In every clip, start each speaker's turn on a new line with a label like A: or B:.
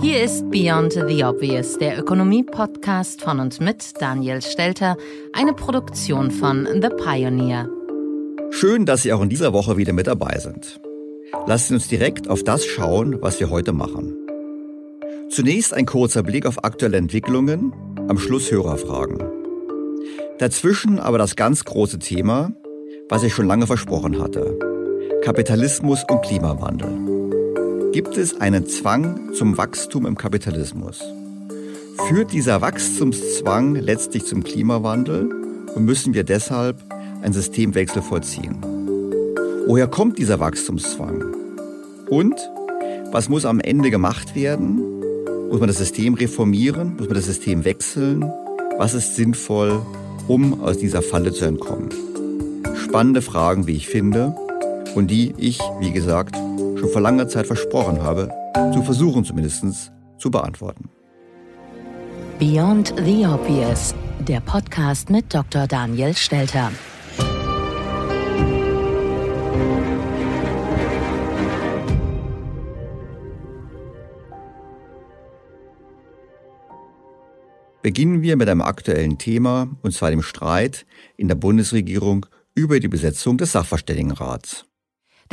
A: Hier ist Beyond the Obvious, der Ökonomie-Podcast von und mit Daniel Stelter, eine Produktion von The Pioneer.
B: Schön, dass Sie auch in dieser Woche wieder mit dabei sind. Lassen Sie uns direkt auf das schauen, was wir heute machen. Zunächst ein kurzer Blick auf aktuelle Entwicklungen, am Schluss Hörerfragen. Dazwischen aber das ganz große Thema, was ich schon lange versprochen hatte. Kapitalismus und Klimawandel. Gibt es einen Zwang zum Wachstum im Kapitalismus? Führt dieser Wachstumszwang letztlich zum Klimawandel und müssen wir deshalb einen Systemwechsel vollziehen? Woher kommt dieser Wachstumszwang? Und was muss am Ende gemacht werden? Muss man das System reformieren? Muss man das System wechseln? Was ist sinnvoll, um aus dieser Falle zu entkommen? Spannende Fragen, wie ich finde, und die ich, wie gesagt, schon vor langer Zeit versprochen habe, zu versuchen zumindest zu beantworten.
A: Beyond the Obvious, der Podcast mit Dr. Daniel Stelter.
B: Beginnen wir mit einem aktuellen Thema, und zwar dem Streit in der Bundesregierung über die Besetzung des Sachverständigenrats.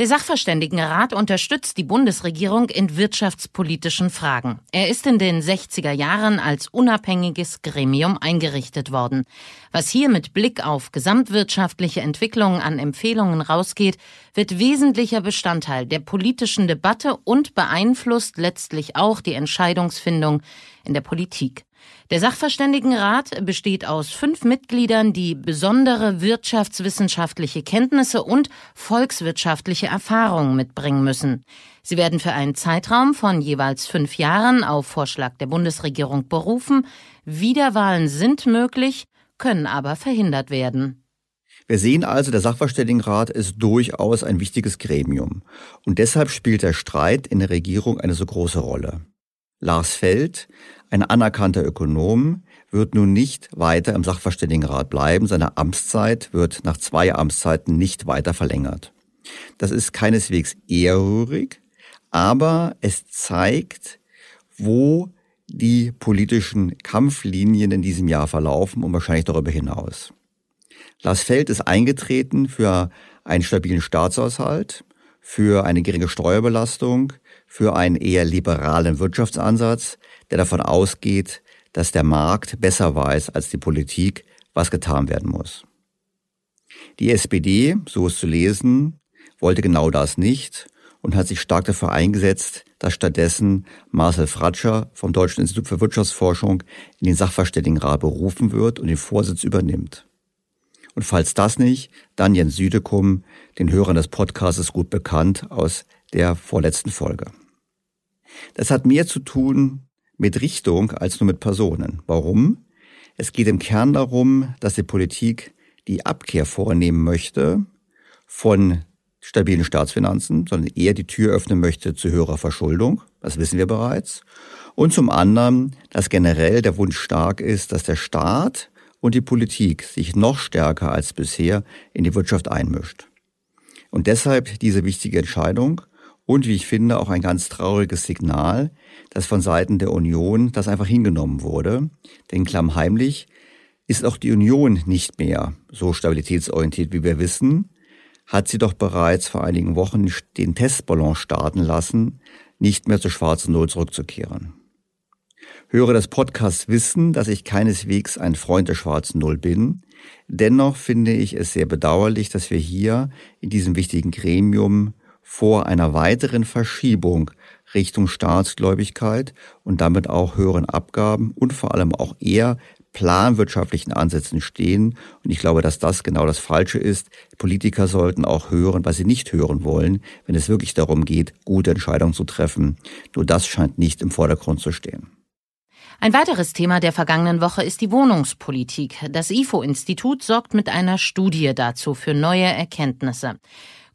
A: Der Sachverständigenrat unterstützt die Bundesregierung in wirtschaftspolitischen Fragen. Er ist in den 60er Jahren als unabhängiges Gremium eingerichtet worden. Was hier mit Blick auf gesamtwirtschaftliche Entwicklungen an Empfehlungen rausgeht, wird wesentlicher Bestandteil der politischen Debatte und beeinflusst letztlich auch die Entscheidungsfindung in der Politik. Der Sachverständigenrat besteht aus fünf Mitgliedern, die besondere wirtschaftswissenschaftliche Kenntnisse und volkswirtschaftliche Erfahrungen mitbringen müssen. Sie werden für einen Zeitraum von jeweils fünf Jahren auf Vorschlag der Bundesregierung berufen. Wiederwahlen sind möglich, können aber verhindert werden.
B: Wir sehen also, der Sachverständigenrat ist durchaus ein wichtiges Gremium. Und deshalb spielt der Streit in der Regierung eine so große Rolle. Lars Feld, ein anerkannter Ökonom, wird nun nicht weiter im Sachverständigenrat bleiben. Seine Amtszeit wird nach zwei Amtszeiten nicht weiter verlängert. Das ist keineswegs ehrrührig, aber es zeigt, wo die politischen Kampflinien in diesem Jahr verlaufen und wahrscheinlich darüber hinaus. Lars Feld ist eingetreten für einen stabilen Staatshaushalt, für eine geringe Steuerbelastung, für einen eher liberalen Wirtschaftsansatz, der davon ausgeht, dass der Markt besser weiß als die Politik, was getan werden muss. Die SPD, so ist zu lesen, wollte genau das nicht und hat sich stark dafür eingesetzt, dass stattdessen Marcel Fratscher vom Deutschen Institut für Wirtschaftsforschung in den Sachverständigenrat berufen wird und den Vorsitz übernimmt. Und falls das nicht, dann Jens Südekum, den Hörern des Podcasts gut bekannt aus der vorletzten Folge. Das hat mehr zu tun mit Richtung als nur mit Personen. Warum? Es geht im Kern darum, dass die Politik die Abkehr vornehmen möchte von stabilen Staatsfinanzen, sondern eher die Tür öffnen möchte zu höherer Verschuldung. Das wissen wir bereits. Und zum anderen, dass generell der Wunsch stark ist, dass der Staat und die Politik sich noch stärker als bisher in die Wirtschaft einmischt. Und deshalb diese wichtige Entscheidung und wie ich finde auch ein ganz trauriges Signal, dass von Seiten der Union das einfach hingenommen wurde. Denn klammheimlich ist auch die Union nicht mehr so stabilitätsorientiert, wie wir wissen, hat sie doch bereits vor einigen Wochen den Testballon starten lassen, nicht mehr zur schwarzen Null zurückzukehren. Höre des Podcasts wissen, dass ich keineswegs ein Freund der schwarzen Null bin. Dennoch finde ich es sehr bedauerlich, dass wir hier in diesem wichtigen Gremium vor einer weiteren Verschiebung Richtung Staatsgläubigkeit und damit auch höheren Abgaben und vor allem auch eher planwirtschaftlichen Ansätzen stehen. Und ich glaube, dass das genau das Falsche ist. Politiker sollten auch hören, was sie nicht hören wollen, wenn es wirklich darum geht, gute Entscheidungen zu treffen. Nur das scheint nicht im Vordergrund zu stehen.
A: Ein weiteres Thema der vergangenen Woche ist die Wohnungspolitik. Das IFO-Institut sorgt mit einer Studie dazu für neue Erkenntnisse.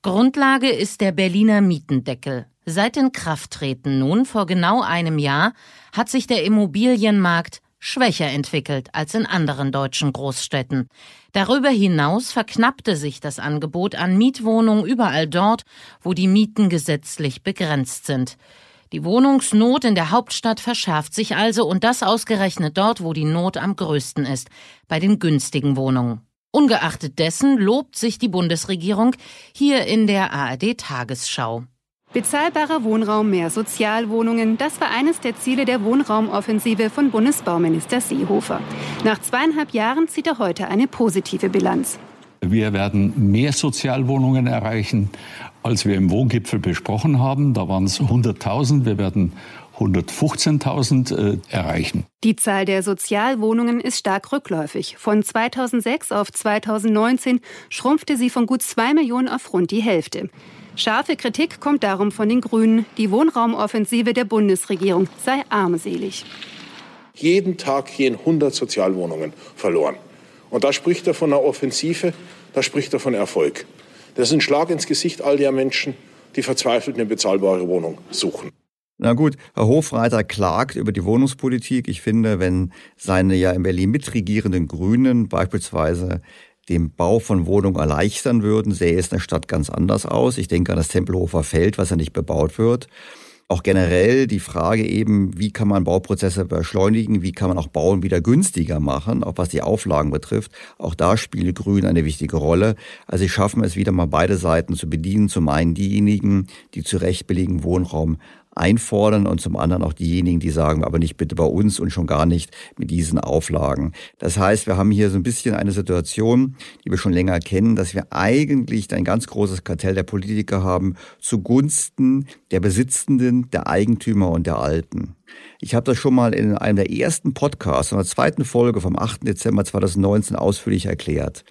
A: Grundlage ist der Berliner Mietendeckel. Seit Inkrafttreten nun vor genau einem Jahr hat sich der Immobilienmarkt schwächer entwickelt als in anderen deutschen Großstädten. Darüber hinaus verknappte sich das Angebot an Mietwohnungen überall dort, wo die Mieten gesetzlich begrenzt sind. Die Wohnungsnot in der Hauptstadt verschärft sich also und das ausgerechnet dort, wo die Not am größten ist, bei den günstigen Wohnungen. Ungeachtet dessen lobt sich die Bundesregierung hier in der ARD Tagesschau.
C: Bezahlbarer Wohnraum, mehr Sozialwohnungen, das war eines der Ziele der Wohnraumoffensive von Bundesbauminister Seehofer. Nach zweieinhalb Jahren zieht er heute eine positive Bilanz.
D: Wir werden mehr Sozialwohnungen erreichen, als wir im Wohngipfel besprochen haben. Da waren es 100.000. Wir werden 115.000 äh, erreichen.
C: Die Zahl der Sozialwohnungen ist stark rückläufig. Von 2006 auf 2019 schrumpfte sie von gut zwei Millionen auf rund die Hälfte. Scharfe Kritik kommt darum von den Grünen. Die Wohnraumoffensive der Bundesregierung sei armselig.
E: Jeden Tag gehen 100 Sozialwohnungen verloren. Und da spricht er von einer Offensive, da spricht er von Erfolg. Das ist ein Schlag ins Gesicht all der Menschen, die verzweifelt eine bezahlbare Wohnung suchen.
B: Na gut, Herr Hofreiter klagt über die Wohnungspolitik. Ich finde, wenn seine ja in Berlin mitregierenden Grünen beispielsweise den Bau von Wohnungen erleichtern würden, sähe es in der Stadt ganz anders aus. Ich denke an das Tempelhofer Feld, was ja nicht bebaut wird. Auch generell die Frage eben, wie kann man Bauprozesse beschleunigen, wie kann man auch Bauen wieder günstiger machen, auch was die Auflagen betrifft. Auch da spielt Grün eine wichtige Rolle. Also sie schaffen es wieder mal beide Seiten zu bedienen. Zum einen diejenigen, die zu Recht billigen Wohnraum einfordern und zum anderen auch diejenigen, die sagen, aber nicht bitte bei uns und schon gar nicht mit diesen Auflagen. Das heißt, wir haben hier so ein bisschen eine Situation, die wir schon länger kennen, dass wir eigentlich ein ganz großes Kartell der Politiker haben zugunsten der Besitzenden, der Eigentümer und der Alten. Ich habe das schon mal in einem der ersten Podcasts, in der zweiten Folge vom 8. Dezember 2019 ausführlich erklärt.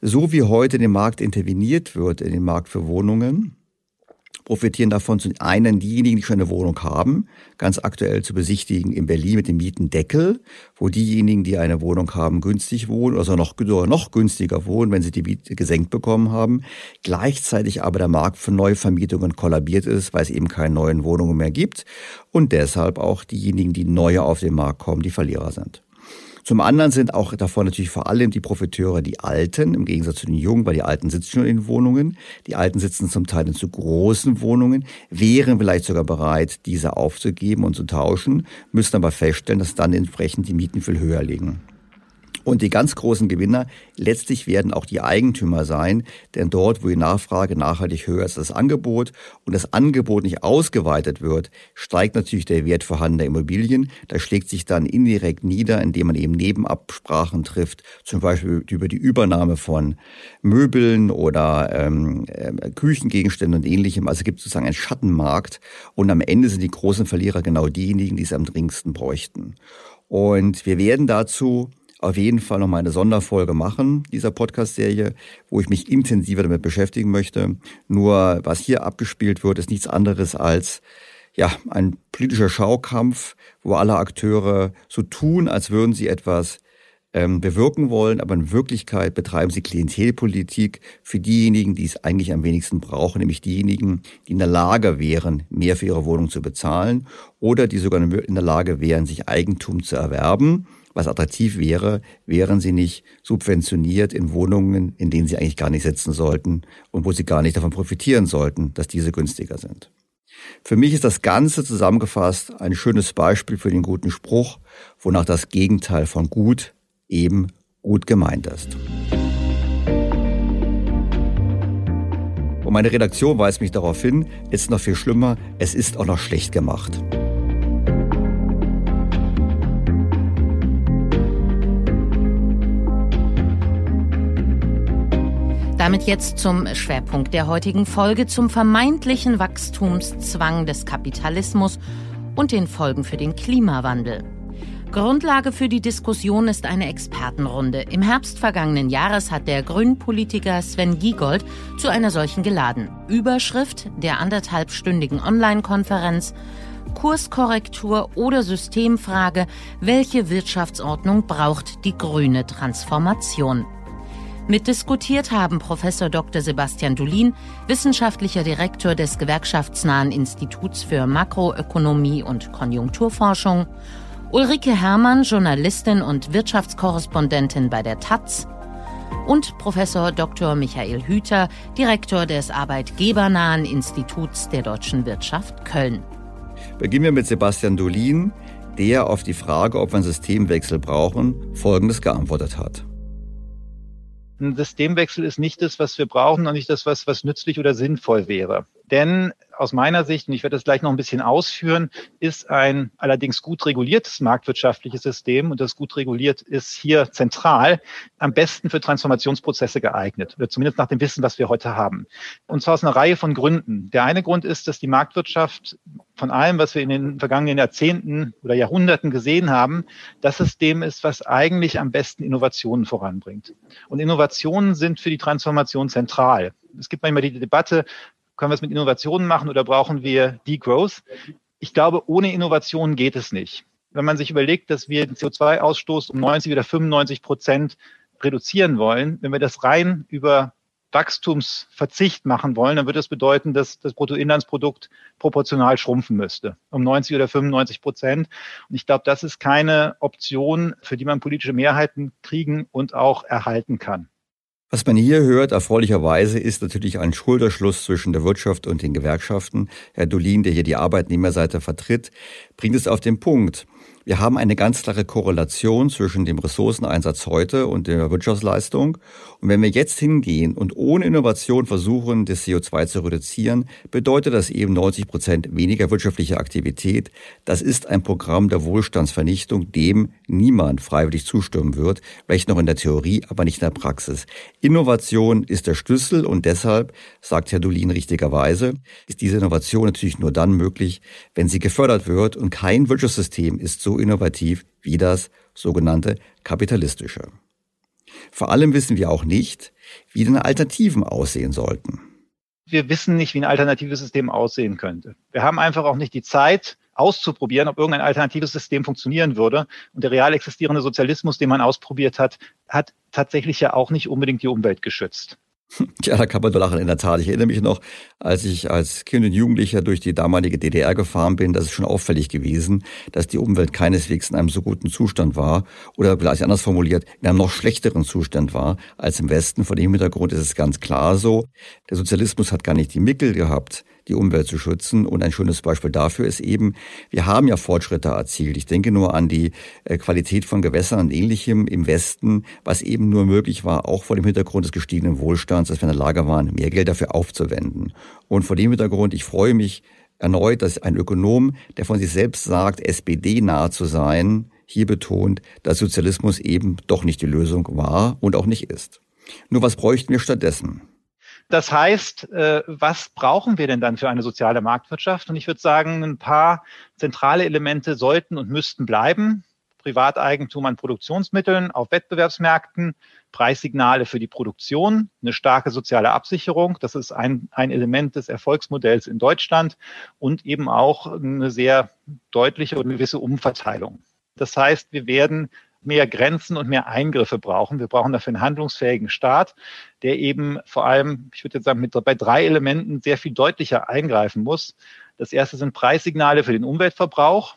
B: So wie heute in den Markt interveniert wird, in den Markt für Wohnungen, profitieren davon zum einen diejenigen, die schon eine Wohnung haben, ganz aktuell zu besichtigen in Berlin mit dem Mietendeckel, wo diejenigen, die eine Wohnung haben, günstig wohnen oder noch, noch günstiger wohnen, wenn sie die Miete gesenkt bekommen haben. Gleichzeitig aber der Markt für Neuvermietungen kollabiert ist, weil es eben keine neuen Wohnungen mehr gibt und deshalb auch diejenigen, die neu auf den Markt kommen, die Verlierer sind. Zum anderen sind auch davon natürlich vor allem die Profiteure die Alten, im Gegensatz zu den Jungen, weil die Alten sitzen schon in Wohnungen. Die Alten sitzen zum Teil in zu großen Wohnungen, wären vielleicht sogar bereit, diese aufzugeben und zu tauschen, müssen aber feststellen, dass dann entsprechend die Mieten viel höher liegen. Und die ganz großen Gewinner letztlich werden auch die Eigentümer sein, denn dort, wo die Nachfrage nachhaltig höher ist als das Angebot und das Angebot nicht ausgeweitet wird, steigt natürlich der Wert vorhandener Immobilien. Das schlägt sich dann indirekt nieder, indem man eben Nebenabsprachen trifft, zum Beispiel über die Übernahme von Möbeln oder ähm, äh, Küchengegenständen und ähnlichem. Also gibt es sozusagen einen Schattenmarkt und am Ende sind die großen Verlierer genau diejenigen, die es am dringendsten bräuchten. Und wir werden dazu auf jeden Fall noch mal eine Sonderfolge machen, dieser Podcast-Serie, wo ich mich intensiver damit beschäftigen möchte. Nur was hier abgespielt wird, ist nichts anderes als ja, ein politischer Schaukampf, wo alle Akteure so tun, als würden sie etwas ähm, bewirken wollen, aber in Wirklichkeit betreiben sie Klientelpolitik für diejenigen, die es eigentlich am wenigsten brauchen, nämlich diejenigen, die in der Lage wären, mehr für ihre Wohnung zu bezahlen oder die sogar in der Lage wären, sich Eigentum zu erwerben was attraktiv wäre, wären sie nicht subventioniert in Wohnungen, in denen sie eigentlich gar nicht sitzen sollten und wo sie gar nicht davon profitieren sollten, dass diese günstiger sind. Für mich ist das Ganze zusammengefasst ein schönes Beispiel für den guten Spruch, wonach das Gegenteil von gut eben gut gemeint ist. Und meine Redaktion weist mich darauf hin, es ist noch viel schlimmer, es ist auch noch schlecht gemacht.
A: Damit jetzt zum Schwerpunkt der heutigen Folge, zum vermeintlichen Wachstumszwang des Kapitalismus und den Folgen für den Klimawandel. Grundlage für die Diskussion ist eine Expertenrunde. Im Herbst vergangenen Jahres hat der Grünpolitiker Sven Giegold zu einer solchen geladen. Überschrift der anderthalbstündigen Online-Konferenz Kurskorrektur oder Systemfrage, welche Wirtschaftsordnung braucht die grüne Transformation? Mitdiskutiert haben Professor Dr. Sebastian Dulin, wissenschaftlicher Direktor des gewerkschaftsnahen Instituts für Makroökonomie und Konjunkturforschung, Ulrike Herrmann, Journalistin und Wirtschaftskorrespondentin bei der Taz, und Professor Dr. Michael Hüter, Direktor des Arbeitgebernahen Instituts der deutschen Wirtschaft Köln.
B: Beginnen wir mit Sebastian Dolin, der auf die Frage, ob wir einen Systemwechsel brauchen, Folgendes geantwortet hat.
F: Ein Systemwechsel ist nicht das, was wir brauchen und nicht das, was, was nützlich oder sinnvoll wäre. Denn aus meiner Sicht, und ich werde das gleich noch ein bisschen ausführen, ist ein allerdings gut reguliertes marktwirtschaftliches System und das gut reguliert ist hier zentral am besten für Transformationsprozesse geeignet oder zumindest nach dem Wissen, was wir heute haben. Und zwar aus einer Reihe von Gründen. Der eine Grund ist, dass die Marktwirtschaft von allem, was wir in den vergangenen Jahrzehnten oder Jahrhunderten gesehen haben, das System ist, was eigentlich am besten Innovationen voranbringt. Und Innovationen sind für die Transformation zentral. Es gibt manchmal die Debatte, können wir es mit Innovationen machen oder brauchen wir Degrowth? Ich glaube, ohne Innovation geht es nicht. Wenn man sich überlegt, dass wir den CO2-Ausstoß um 90 oder 95 Prozent reduzieren wollen, wenn wir das rein über Wachstumsverzicht machen wollen, dann würde das bedeuten, dass das Bruttoinlandsprodukt proportional schrumpfen müsste, um 90 oder 95 Prozent. Und ich glaube, das ist keine Option, für die man politische Mehrheiten kriegen und auch erhalten kann.
B: Was man hier hört, erfreulicherweise, ist natürlich ein Schulterschluss zwischen der Wirtschaft und den Gewerkschaften. Herr Dolin, der hier die Arbeitnehmerseite vertritt, bringt es auf den Punkt. Wir haben eine ganz klare Korrelation zwischen dem Ressourceneinsatz heute und der Wirtschaftsleistung. Und wenn wir jetzt hingehen und ohne Innovation versuchen, das CO2 zu reduzieren, bedeutet das eben 90 Prozent weniger wirtschaftliche Aktivität. Das ist ein Programm der Wohlstandsvernichtung, dem niemand freiwillig zustimmen wird, vielleicht noch in der Theorie, aber nicht in der Praxis. Innovation ist der Schlüssel und deshalb, sagt Herr Dolin richtigerweise, ist diese Innovation natürlich nur dann möglich, wenn sie gefördert wird und kein Wirtschaftssystem ist so innovativ wie das sogenannte kapitalistische. Vor allem wissen wir auch nicht, wie denn Alternativen aussehen sollten.
F: Wir wissen nicht, wie ein alternatives System aussehen könnte. Wir haben einfach auch nicht die Zeit, auszuprobieren, ob irgendein alternatives System funktionieren würde. Und der real existierende Sozialismus, den man ausprobiert hat, hat tatsächlich ja auch nicht unbedingt die Umwelt geschützt.
B: Ja, da kann man nur lachen, in der Tat. Ich erinnere mich noch, als ich als Kind und Jugendlicher durch die damalige DDR gefahren bin, das ist schon auffällig gewesen, dass die Umwelt keineswegs in einem so guten Zustand war oder vielleicht anders formuliert, in einem noch schlechteren Zustand war als im Westen. Vor dem Hintergrund ist es ganz klar so, der Sozialismus hat gar nicht die Mittel gehabt, die Umwelt zu schützen. Und ein schönes Beispiel dafür ist eben, wir haben ja Fortschritte erzielt. Ich denke nur an die äh, Qualität von Gewässern und ähnlichem im Westen, was eben nur möglich war, auch vor dem Hintergrund des gestiegenen Wohlstands, dass wir in der Lage waren, mehr Geld dafür aufzuwenden. Und vor dem Hintergrund, ich freue mich erneut, dass ein Ökonom, der von sich selbst sagt, SPD nahe zu sein, hier betont, dass Sozialismus eben doch nicht die Lösung war und auch nicht ist. Nur was bräuchten wir stattdessen?
F: Das heißt, äh, was brauchen wir denn dann für eine soziale Marktwirtschaft? Und ich würde sagen, ein paar zentrale Elemente sollten und müssten bleiben. Privateigentum an Produktionsmitteln auf Wettbewerbsmärkten, Preissignale für die Produktion, eine starke soziale Absicherung. Das ist ein, ein Element des Erfolgsmodells in Deutschland und eben auch eine sehr deutliche und gewisse Umverteilung. Das heißt, wir werden mehr Grenzen und mehr Eingriffe brauchen. Wir brauchen dafür einen handlungsfähigen Staat, der eben vor allem, ich würde jetzt sagen, mit, bei drei Elementen sehr viel deutlicher eingreifen muss. Das erste sind Preissignale für den Umweltverbrauch.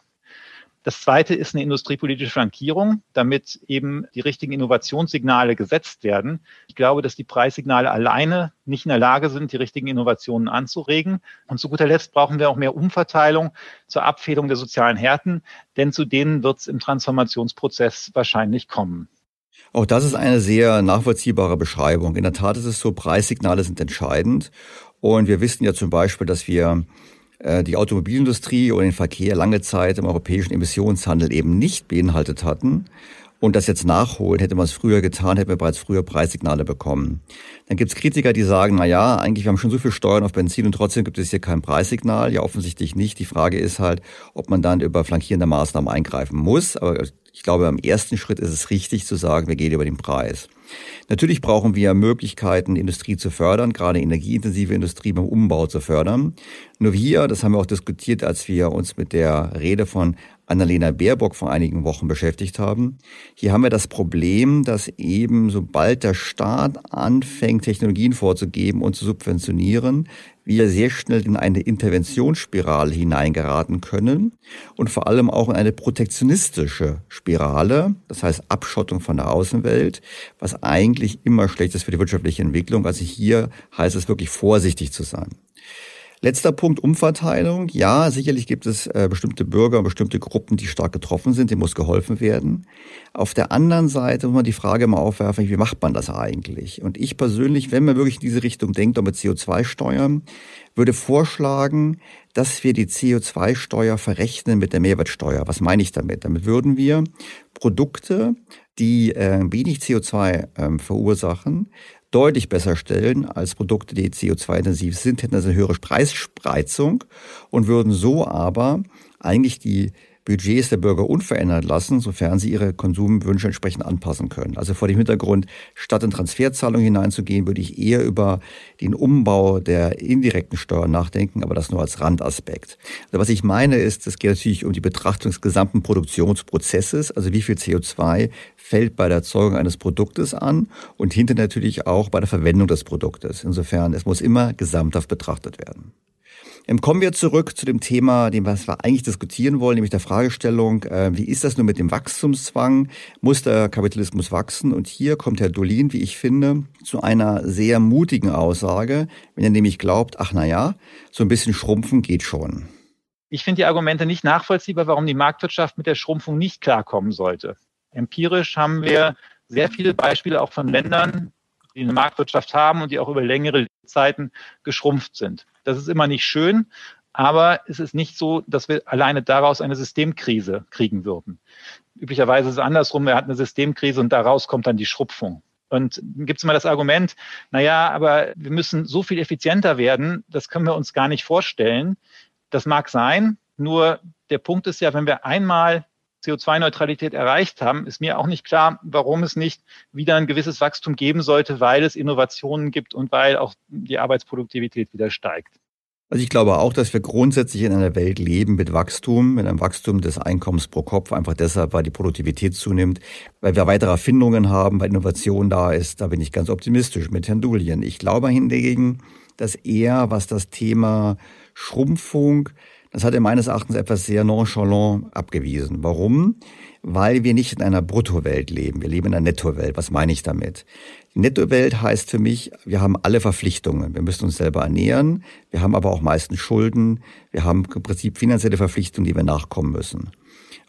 F: Das zweite ist eine industriepolitische Flankierung, damit eben die richtigen Innovationssignale gesetzt werden. Ich glaube, dass die Preissignale alleine nicht in der Lage sind, die richtigen Innovationen anzuregen. Und zu guter Letzt brauchen wir auch mehr Umverteilung zur Abfederung der sozialen Härten, denn zu denen wird es im Transformationsprozess wahrscheinlich kommen.
B: Auch das ist eine sehr nachvollziehbare Beschreibung. In der Tat ist es so, Preissignale sind entscheidend. Und wir wissen ja zum Beispiel, dass wir die Automobilindustrie und den Verkehr lange Zeit im europäischen Emissionshandel eben nicht beinhaltet hatten und das jetzt nachholen, hätte man es früher getan, hätten wir bereits früher Preissignale bekommen. Dann gibt es Kritiker, die sagen, na ja, eigentlich wir haben schon so viel Steuern auf Benzin und trotzdem gibt es hier kein Preissignal. Ja, offensichtlich nicht. Die Frage ist halt, ob man dann über flankierende Maßnahmen eingreifen muss. Aber ich glaube, am ersten Schritt ist es richtig zu sagen, wir gehen über den Preis. Natürlich brauchen wir Möglichkeiten, Industrie zu fördern, gerade energieintensive Industrie beim Umbau zu fördern. Nur hier, das haben wir auch diskutiert, als wir uns mit der Rede von Annalena Baerbock vor einigen Wochen beschäftigt haben. Hier haben wir das Problem, dass eben sobald der Staat anfängt, Technologien vorzugeben und zu subventionieren, wir sehr schnell in eine Interventionsspirale hineingeraten können und vor allem auch in eine protektionistische Spirale, das heißt Abschottung von der Außenwelt, was eigentlich immer schlecht ist für die wirtschaftliche Entwicklung. Also hier heißt es wirklich vorsichtig zu sein. Letzter Punkt, Umverteilung. Ja, sicherlich gibt es äh, bestimmte Bürger, bestimmte Gruppen, die stark getroffen sind, denen muss geholfen werden. Auf der anderen Seite muss man die Frage mal aufwerfen, wie macht man das eigentlich? Und ich persönlich, wenn man wirklich in diese Richtung denkt, auch mit CO2-Steuern, würde vorschlagen, dass wir die CO2-Steuer verrechnen mit der Mehrwertsteuer. Was meine ich damit? Damit würden wir Produkte, die äh, wenig CO2 äh, verursachen, deutlich besser stellen als Produkte, die CO2-intensiv sind, hätten also eine höhere Preisspreizung und würden so aber eigentlich die Budgets der Bürger unverändert lassen, sofern sie ihre Konsumwünsche entsprechend anpassen können. Also vor dem Hintergrund, statt in Transferzahlungen hineinzugehen, würde ich eher über den Umbau der indirekten Steuern nachdenken, aber das nur als Randaspekt. Also was ich meine ist, es geht natürlich um die Betrachtung des gesamten Produktionsprozesses, also wie viel CO2 fällt bei der Erzeugung eines Produktes an und hinter natürlich auch bei der Verwendung des Produktes. Insofern, es muss immer gesamthaft betrachtet werden. Ähm, kommen wir zurück zu dem Thema, dem was wir eigentlich diskutieren wollen, nämlich der Fragestellung, äh, wie ist das nun mit dem Wachstumszwang? Muss der Kapitalismus wachsen? Und hier kommt Herr Dolin, wie ich finde, zu einer sehr mutigen Aussage, wenn er nämlich glaubt, ach na ja, so ein bisschen schrumpfen geht schon.
F: Ich finde die Argumente nicht nachvollziehbar, warum die Marktwirtschaft mit der Schrumpfung nicht klarkommen sollte. Empirisch haben wir sehr viele Beispiele auch von Ländern, die eine Marktwirtschaft haben und die auch über längere Zeiten geschrumpft sind. Das ist immer nicht schön, aber es ist nicht so, dass wir alleine daraus eine Systemkrise kriegen würden. Üblicherweise ist es andersrum, wir hatten eine Systemkrise und daraus kommt dann die Schrumpfung. Und gibt es immer das Argument, na ja, aber wir müssen so viel effizienter werden, das können wir uns gar nicht vorstellen. Das mag sein, nur der Punkt ist ja, wenn wir einmal CO2-Neutralität erreicht haben, ist mir auch nicht klar, warum es nicht wieder ein gewisses Wachstum geben sollte, weil es Innovationen gibt und weil auch die Arbeitsproduktivität wieder steigt.
B: Also ich glaube auch, dass wir grundsätzlich in einer Welt leben mit Wachstum, mit einem Wachstum des Einkommens pro Kopf, einfach deshalb, weil die Produktivität zunimmt, weil wir weitere Erfindungen haben, weil Innovation da ist. Da bin ich ganz optimistisch mit Herrn Dulien. Ich glaube hingegen, dass er, was das Thema Schrumpfung Das hat er meines Erachtens etwas sehr nonchalant abgewiesen. Warum? Weil wir nicht in einer Bruttowelt leben. Wir leben in einer Nettowelt. Was meine ich damit? Die Nettowelt heißt für mich, wir haben alle Verpflichtungen. Wir müssen uns selber ernähren. Wir haben aber auch meistens Schulden. Wir haben im Prinzip finanzielle Verpflichtungen, die wir nachkommen müssen.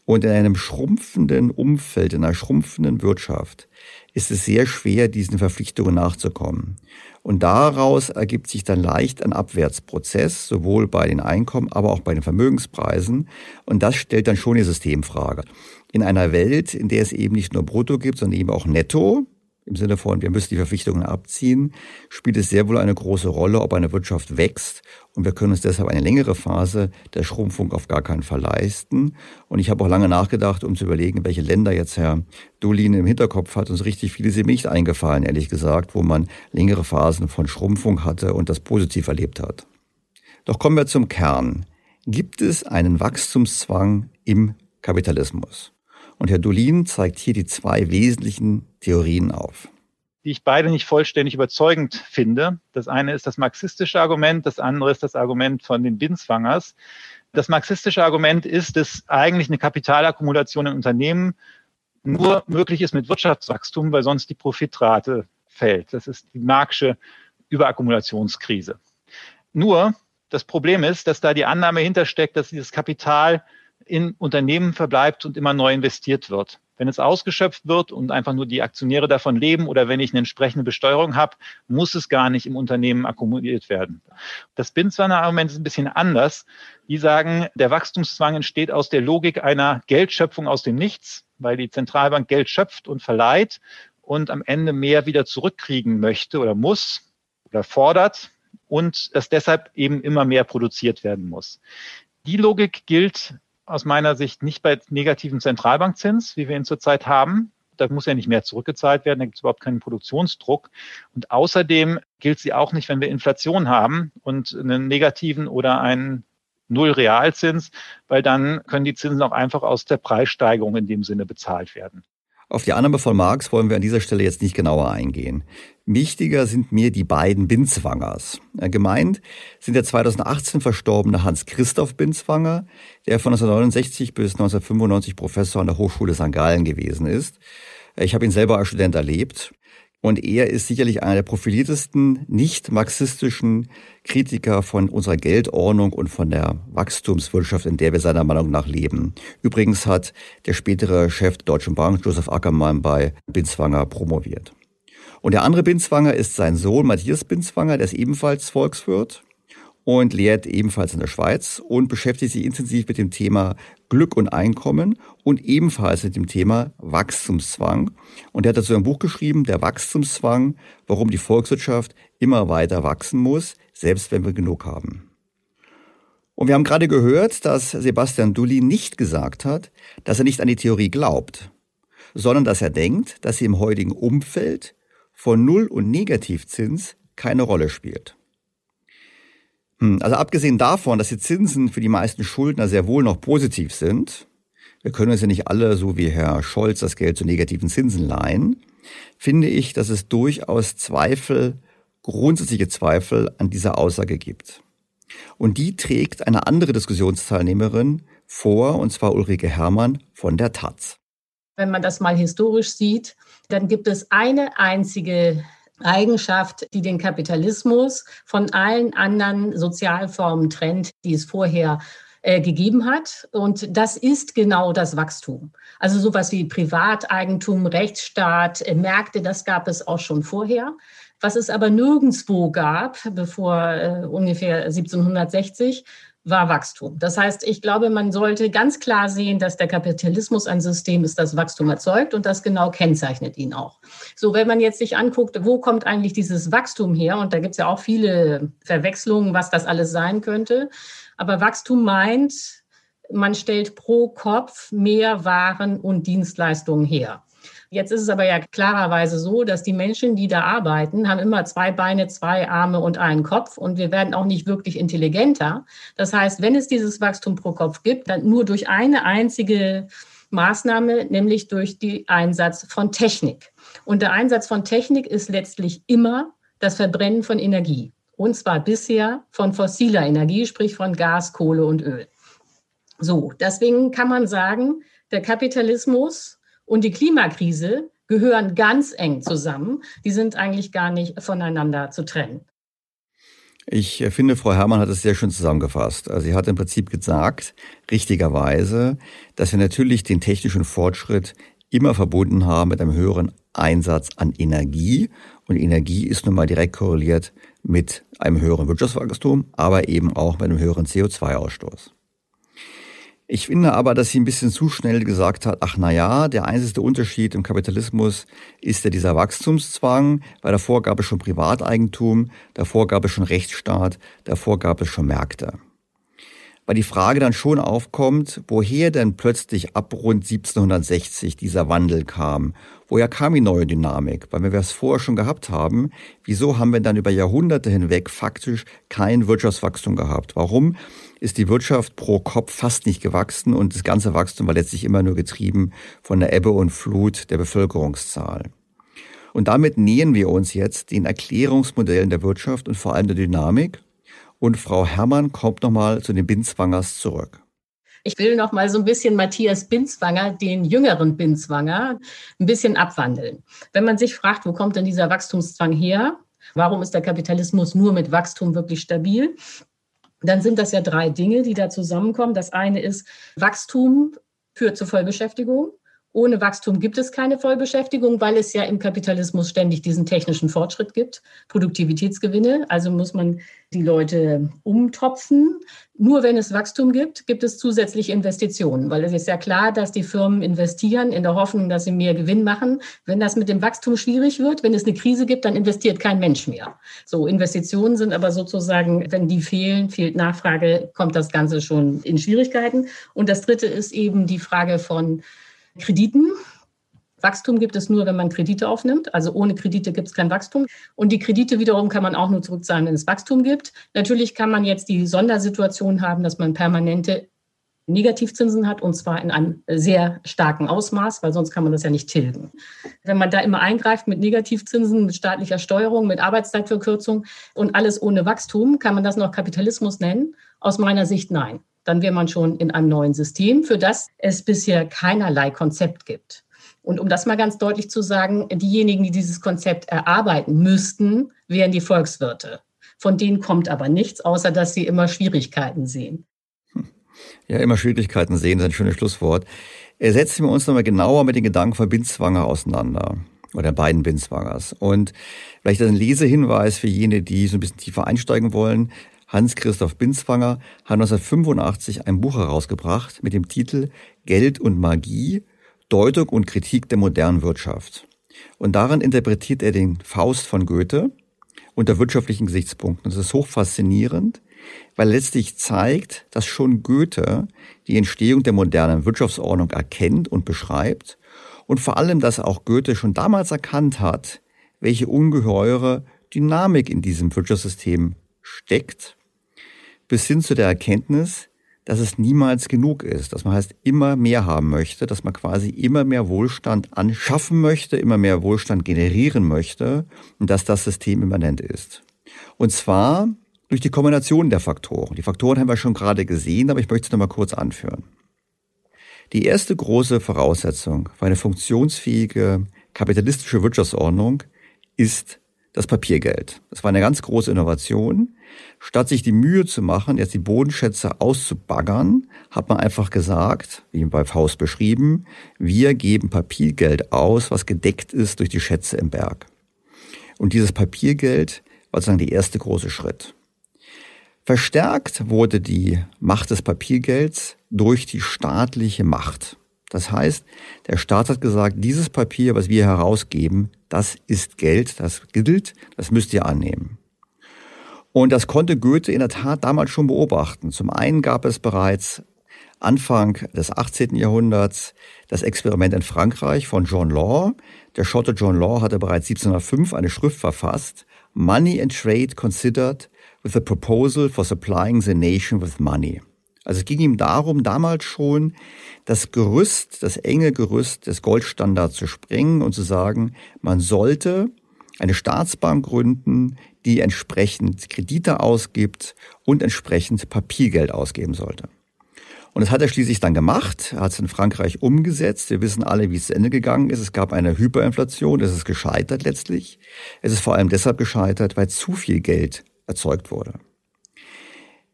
B: Und in einem schrumpfenden Umfeld, in einer schrumpfenden Wirtschaft ist es sehr schwer, diesen Verpflichtungen nachzukommen. Und daraus ergibt sich dann leicht ein Abwärtsprozess, sowohl bei den Einkommen, aber auch bei den Vermögenspreisen. Und das stellt dann schon die Systemfrage. In einer Welt, in der es eben nicht nur Brutto gibt, sondern eben auch Netto, im Sinne von, wir müssen die Verpflichtungen abziehen, spielt es sehr wohl eine große Rolle, ob eine Wirtschaft wächst. Und wir können uns deshalb eine längere Phase der Schrumpfung auf gar keinen Fall leisten. Und ich habe auch lange nachgedacht, um zu überlegen, welche Länder jetzt Herr Dolin im Hinterkopf hat. Und so richtig viele sind mir nicht eingefallen, ehrlich gesagt, wo man längere Phasen von Schrumpfung hatte und das positiv erlebt hat. Doch kommen wir zum Kern. Gibt es einen Wachstumszwang im Kapitalismus? Und Herr Dolin zeigt hier die zwei wesentlichen Theorien auf
F: die ich beide nicht vollständig überzeugend finde. Das eine ist das marxistische Argument, das andere ist das Argument von den Binswangers. Das marxistische Argument ist, dass eigentlich eine Kapitalakkumulation in Unternehmen nur möglich ist mit Wirtschaftswachstum, weil sonst die Profitrate fällt. Das ist die marxische Überakkumulationskrise. Nur das Problem ist, dass da die Annahme hintersteckt, dass dieses Kapital in Unternehmen verbleibt und immer neu investiert wird. Wenn es ausgeschöpft wird und einfach nur die Aktionäre davon leben oder wenn ich eine entsprechende Besteuerung habe, muss es gar nicht im Unternehmen akkumuliert werden. Das Binzwanger Argument ist ein bisschen anders. Die sagen, der Wachstumszwang entsteht aus der Logik einer Geldschöpfung aus dem Nichts, weil die Zentralbank Geld schöpft und verleiht und am Ende mehr wieder zurückkriegen möchte oder muss oder fordert und dass deshalb eben immer mehr produziert werden muss. Die Logik gilt aus meiner Sicht nicht bei negativem Zentralbankzins, wie wir ihn zurzeit haben. Da muss ja nicht mehr zurückgezahlt werden, da gibt es überhaupt keinen Produktionsdruck. Und außerdem gilt sie auch nicht, wenn wir Inflation haben und einen negativen oder einen Null-Realzins, weil dann können die Zinsen auch einfach aus der Preissteigerung in dem Sinne bezahlt werden.
B: Auf die Annahme von Marx wollen wir an dieser Stelle jetzt nicht genauer eingehen. Wichtiger sind mir die beiden Binzwangers. Gemeint sind der 2018 verstorbene Hans-Christoph Binzwanger, der von 1969 bis 1995 Professor an der Hochschule St. Gallen gewesen ist. Ich habe ihn selber als Student erlebt. Und er ist sicherlich einer der profiliertesten nicht-marxistischen Kritiker von unserer Geldordnung und von der Wachstumswirtschaft, in der wir seiner Meinung nach leben. Übrigens hat der spätere Chef der Deutschen Bank, Josef Ackermann, bei Binzwanger promoviert. Und der andere Binzwanger ist sein Sohn Matthias Binzwanger, der ist ebenfalls Volkswirt und lehrt ebenfalls in der Schweiz und beschäftigt sich intensiv mit dem Thema Glück und Einkommen und ebenfalls mit dem Thema Wachstumszwang. Und er hat dazu ein Buch geschrieben, der Wachstumszwang, warum die Volkswirtschaft immer weiter wachsen muss, selbst wenn wir genug haben. Und wir haben gerade gehört, dass Sebastian Dulli nicht gesagt hat, dass er nicht an die Theorie glaubt, sondern dass er denkt, dass sie im heutigen Umfeld von Null- und Negativzins keine Rolle spielt. Hm, also abgesehen davon, dass die Zinsen für die meisten Schuldner sehr wohl noch positiv sind, wir können uns ja nicht alle, so wie Herr Scholz, das Geld zu negativen Zinsen leihen, finde ich, dass es durchaus Zweifel, grundsätzliche Zweifel an dieser Aussage gibt. Und die trägt eine andere Diskussionsteilnehmerin vor, und zwar Ulrike Herrmann von der Taz.
G: Wenn man das mal historisch sieht, dann gibt es eine einzige Eigenschaft, die den Kapitalismus von allen anderen Sozialformen trennt, die es vorher äh, gegeben hat. Und das ist genau das Wachstum. Also sowas wie Privateigentum, Rechtsstaat, äh, Märkte, das gab es auch schon vorher. Was es aber nirgendwo gab, bevor äh, ungefähr 1760, war Wachstum. Das heißt, ich glaube, man sollte ganz klar sehen, dass der Kapitalismus ein System ist, das Wachstum erzeugt und das genau kennzeichnet ihn auch. So, wenn man jetzt sich anguckt, wo kommt eigentlich dieses Wachstum her? Und da gibt es ja auch viele Verwechslungen, was das alles sein könnte. Aber Wachstum meint, man stellt pro Kopf mehr Waren und Dienstleistungen her. Jetzt ist es aber ja klarerweise so, dass die Menschen, die da arbeiten, haben immer zwei Beine, zwei Arme und einen Kopf und wir werden auch nicht wirklich intelligenter. Das heißt, wenn es dieses Wachstum pro Kopf gibt, dann nur durch eine einzige Maßnahme, nämlich durch den Einsatz von Technik. Und der Einsatz von Technik ist letztlich immer das Verbrennen von Energie. Und zwar bisher von fossiler Energie, sprich von Gas, Kohle und Öl. So, deswegen kann man sagen, der Kapitalismus und die Klimakrise gehören ganz eng zusammen. Die sind eigentlich gar nicht voneinander zu trennen.
B: Ich finde, Frau Herrmann hat es sehr schön zusammengefasst. Also sie hat im Prinzip gesagt, richtigerweise, dass wir natürlich den technischen Fortschritt immer verbunden haben mit einem höheren Einsatz an Energie. Und Energie ist nun mal direkt korreliert mit einem höheren Wirtschaftswachstum, aber eben auch mit einem höheren CO2-Ausstoß. Ich finde aber, dass sie ein bisschen zu schnell gesagt hat, ach na ja, der einzige Unterschied im Kapitalismus ist ja dieser Wachstumszwang, weil davor gab es schon Privateigentum, davor gab es schon Rechtsstaat, davor gab es schon Märkte weil die Frage dann schon aufkommt, woher denn plötzlich ab rund 1760 dieser Wandel kam. Woher kam die neue Dynamik? Weil wenn wir es vorher schon gehabt haben, wieso haben wir dann über Jahrhunderte hinweg faktisch kein Wirtschaftswachstum gehabt? Warum ist die Wirtschaft pro Kopf fast nicht gewachsen und das ganze Wachstum war letztlich immer nur getrieben von der Ebbe und Flut der Bevölkerungszahl? Und damit nähern wir uns jetzt den Erklärungsmodellen der Wirtschaft und vor allem der Dynamik und Frau Herrmann kommt nochmal zu den Binswangers zurück.
G: Ich will noch mal so ein bisschen Matthias Binswanger, den jüngeren Binswanger, ein bisschen abwandeln. Wenn man sich fragt, wo kommt denn dieser Wachstumszwang her? Warum ist der Kapitalismus nur mit Wachstum wirklich stabil? Dann sind das ja drei Dinge, die da zusammenkommen. Das eine ist, Wachstum führt zur Vollbeschäftigung. Ohne Wachstum gibt es keine Vollbeschäftigung, weil es ja im Kapitalismus ständig diesen technischen Fortschritt gibt, Produktivitätsgewinne. Also muss man die Leute umtopfen. Nur wenn es Wachstum gibt, gibt es zusätzliche Investitionen, weil es ist ja klar, dass die Firmen investieren in der Hoffnung, dass sie mehr Gewinn machen. Wenn das mit dem Wachstum schwierig wird, wenn es eine Krise gibt, dann investiert kein Mensch mehr. So, Investitionen sind aber sozusagen, wenn die fehlen, fehlt Nachfrage, kommt das Ganze schon in Schwierigkeiten. Und das dritte ist eben die Frage von Krediten. Wachstum gibt es nur, wenn man Kredite aufnimmt. Also ohne Kredite gibt es kein Wachstum. Und die Kredite wiederum kann man auch nur zurückzahlen, wenn es Wachstum gibt. Natürlich kann man jetzt die Sondersituation haben, dass man permanente Negativzinsen hat und zwar in einem sehr starken Ausmaß, weil sonst kann man das ja nicht tilgen. Wenn man da immer eingreift mit Negativzinsen, mit staatlicher Steuerung, mit Arbeitszeitverkürzung und alles ohne Wachstum, kann man das noch Kapitalismus nennen? Aus meiner Sicht nein dann wäre man schon in einem neuen System, für das es bisher keinerlei Konzept gibt. Und um das mal ganz deutlich zu sagen, diejenigen, die dieses Konzept erarbeiten müssten, wären die Volkswirte. Von denen kommt aber nichts, außer dass sie immer Schwierigkeiten sehen.
B: Ja, immer Schwierigkeiten sehen, ist ein schönes Schlusswort. Setzen wir uns nochmal genauer mit den Gedanken von Binzwanger auseinander. Oder beiden Binzwangers. Und vielleicht ein Lesehinweis für jene, die so ein bisschen tiefer einsteigen wollen. Hans-Christoph Binswanger hat 1985 ein Buch herausgebracht mit dem Titel Geld und Magie, Deutung und Kritik der modernen Wirtschaft. Und darin interpretiert er den Faust von Goethe unter wirtschaftlichen Gesichtspunkten. Das ist hochfaszinierend, weil letztlich zeigt, dass schon Goethe die Entstehung der modernen Wirtschaftsordnung erkennt und beschreibt und vor allem, dass auch Goethe schon damals erkannt hat, welche ungeheure Dynamik in diesem Wirtschaftssystem steckt bis hin zu der Erkenntnis, dass es niemals genug ist, dass man heißt immer mehr haben möchte, dass man quasi immer mehr Wohlstand anschaffen möchte, immer mehr Wohlstand generieren möchte und dass das System immanent ist. Und zwar durch die Kombination der Faktoren. Die Faktoren haben wir schon gerade gesehen, aber ich möchte es nochmal kurz anführen. Die erste große Voraussetzung für eine funktionsfähige kapitalistische Wirtschaftsordnung ist das Papiergeld. Das war eine ganz große Innovation. Statt sich die Mühe zu machen, jetzt die Bodenschätze auszubaggern, hat man einfach gesagt, wie bei Faust beschrieben, wir geben Papiergeld aus, was gedeckt ist durch die Schätze im Berg. Und dieses Papiergeld war sozusagen der erste große Schritt. Verstärkt wurde die Macht des Papiergelds durch die staatliche Macht. Das heißt, der Staat hat gesagt, dieses Papier, was wir herausgeben, das ist Geld, das gilt, das müsst ihr annehmen. Und das konnte Goethe in der Tat damals schon beobachten. Zum einen gab es bereits Anfang des 18. Jahrhunderts das Experiment in Frankreich von John Law. Der Schotte John Law hatte bereits 1705 eine Schrift verfasst, Money and Trade Considered with a Proposal for Supplying the Nation with Money. Also es ging ihm darum, damals schon das Gerüst, das enge Gerüst des Goldstandards zu sprengen und zu sagen, man sollte eine Staatsbank gründen, die entsprechend Kredite ausgibt und entsprechend Papiergeld ausgeben sollte. Und das hat er schließlich dann gemacht. Hat es in Frankreich umgesetzt. Wir wissen alle, wie es zu Ende gegangen ist. Es gab eine Hyperinflation. Es ist gescheitert letztlich. Es ist vor allem deshalb gescheitert, weil zu viel Geld erzeugt wurde.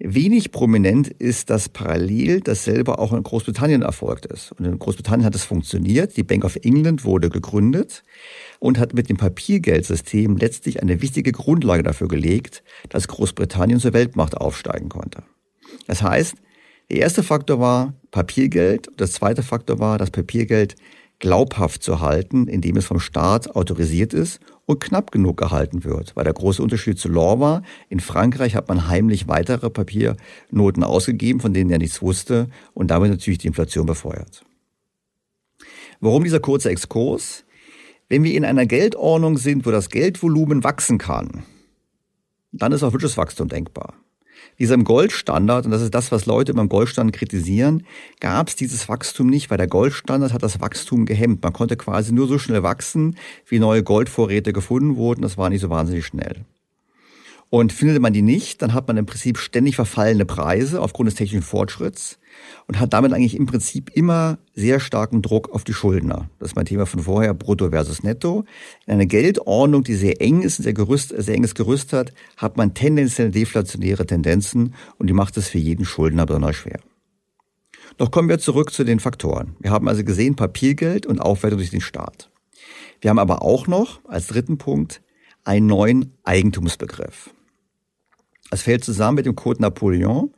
B: Wenig prominent ist, dass parallel dasselbe auch in Großbritannien erfolgt ist. Und in Großbritannien hat es funktioniert. Die Bank of England wurde gegründet und hat mit dem Papiergeldsystem letztlich eine wichtige Grundlage dafür gelegt, dass Großbritannien zur Weltmacht aufsteigen konnte. Das heißt, der erste Faktor war Papiergeld. Das zweite Faktor war, das Papiergeld glaubhaft zu halten, indem es vom Staat autorisiert ist und knapp genug gehalten wird. Weil der große Unterschied zu Law war, in Frankreich hat man heimlich weitere Papiernoten ausgegeben, von denen er nichts wusste und damit natürlich die Inflation befeuert. Warum dieser kurze Exkurs? Wenn wir in einer Geldordnung sind, wo das Geldvolumen wachsen kann, dann ist auch Wirtschaftswachstum denkbar diesem Goldstandard, und das ist das, was Leute immer im Goldstandard kritisieren, gab es dieses Wachstum nicht, weil der Goldstandard hat das Wachstum gehemmt. Man konnte quasi nur so schnell wachsen, wie neue Goldvorräte gefunden wurden. Das war nicht so wahnsinnig schnell. Und findet man die nicht, dann hat man im Prinzip ständig verfallene Preise aufgrund des technischen Fortschritts und hat damit eigentlich im Prinzip immer sehr starken Druck auf die Schuldner. Das ist mein Thema von vorher, Brutto versus Netto. In einer Geldordnung, die sehr eng ist, sehr, gerüst, sehr enges Gerüst hat, hat man tendenziell deflationäre Tendenzen und die macht es für jeden Schuldner besonders schwer. Doch kommen wir zurück zu den Faktoren. Wir haben also gesehen Papiergeld und Aufwertung durch den Staat. Wir haben aber auch noch als dritten Punkt einen neuen Eigentumsbegriff. Es fällt zusammen mit dem Code Napoleon,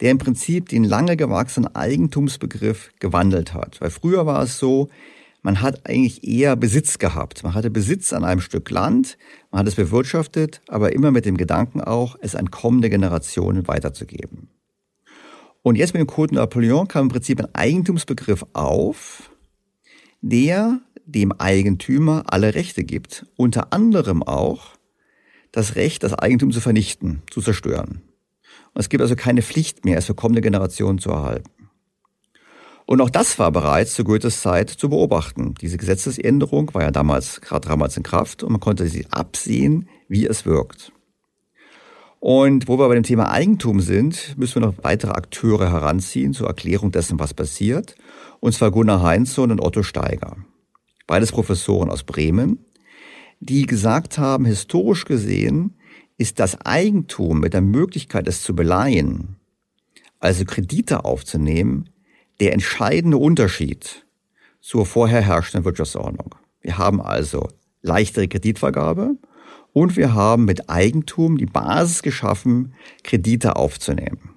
B: der im Prinzip den lange gewachsenen Eigentumsbegriff gewandelt hat. Weil früher war es so, man hat eigentlich eher Besitz gehabt. Man hatte Besitz an einem Stück Land, man hat es bewirtschaftet, aber immer mit dem Gedanken auch, es an kommende Generationen weiterzugeben. Und jetzt mit dem Code Napoleon kam im Prinzip ein Eigentumsbegriff auf, der dem Eigentümer alle Rechte gibt, unter anderem auch das Recht, das Eigentum zu vernichten, zu zerstören. Und es gibt also keine Pflicht mehr, es für kommende Generationen zu erhalten. Und auch das war bereits zu Goethes Zeit zu beobachten. Diese Gesetzesänderung war ja damals, gerade damals in Kraft und man konnte sie absehen, wie es wirkt. Und wo wir bei dem Thema Eigentum sind, müssen wir noch weitere Akteure heranziehen zur Erklärung dessen, was passiert. Und zwar Gunnar Heinzson und Otto Steiger. Beides Professoren aus Bremen, die gesagt haben, historisch gesehen ist das Eigentum mit der Möglichkeit, es zu beleihen, also Kredite aufzunehmen, der entscheidende Unterschied zur vorher herrschenden Wirtschaftsordnung. Wir haben also leichtere Kreditvergabe und wir haben mit Eigentum die Basis geschaffen, Kredite aufzunehmen.